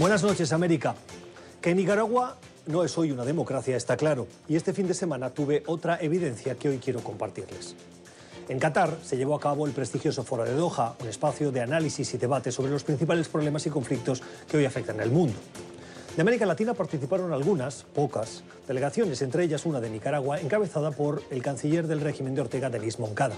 Buenas noches, América. Que Nicaragua no es hoy una democracia, está claro. Y este fin de semana tuve otra evidencia que hoy quiero compartirles. En Qatar se llevó a cabo el prestigioso Foro de Doha, un espacio de análisis y debate sobre los principales problemas y conflictos que hoy afectan al mundo. De América Latina participaron algunas, pocas, delegaciones, entre ellas una de Nicaragua, encabezada por el canciller del régimen de Ortega, Denis Moncada.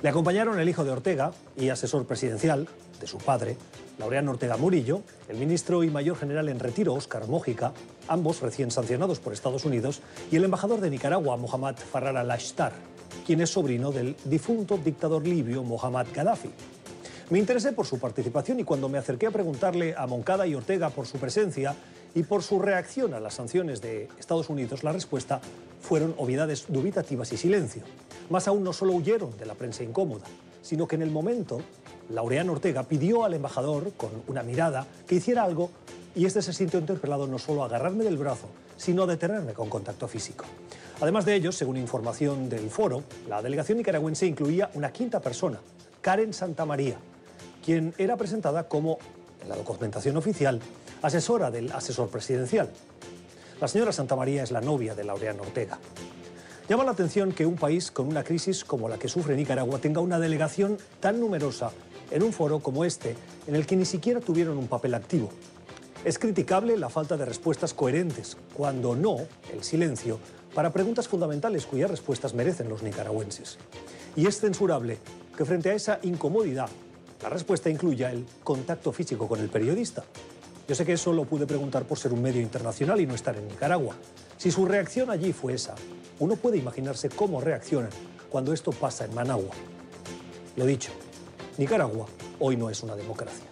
Le acompañaron el hijo de Ortega y asesor presidencial de su padre, Laureano Ortega Murillo, el ministro y mayor general en retiro, Óscar Mójica, ambos recién sancionados por Estados Unidos, y el embajador de Nicaragua, Mohammad Farrar al-Ashtar, quien es sobrino del difunto dictador libio Mohammad Gaddafi. Me interesé por su participación y cuando me acerqué a preguntarle a Moncada y Ortega por su presencia y por su reacción a las sanciones de Estados Unidos, la respuesta fueron obviedades dubitativas y silencio. Más aún no solo huyeron de la prensa incómoda, sino que en el momento Laureano Ortega pidió al embajador, con una mirada, que hiciera algo y este se sintió interpelado no solo a agarrarme del brazo, sino a detenerme con contacto físico. Además de ello, según información del foro, la delegación nicaragüense incluía una quinta persona, Karen Santamaría, quien era presentada como, en la documentación oficial, asesora del asesor presidencial. La señora Santamaría es la novia de Laureano Ortega. Llama la atención que un país con una crisis como la que sufre Nicaragua tenga una delegación tan numerosa en un foro como este, en el que ni siquiera tuvieron un papel activo. Es criticable la falta de respuestas coherentes, cuando no el silencio, para preguntas fundamentales cuyas respuestas merecen los nicaragüenses. Y es censurable que frente a esa incomodidad la respuesta incluya el contacto físico con el periodista. Yo sé que eso lo pude preguntar por ser un medio internacional y no estar en Nicaragua. Si su reacción allí fue esa, uno puede imaginarse cómo reaccionan cuando esto pasa en Managua. Lo dicho, Nicaragua hoy no es una democracia.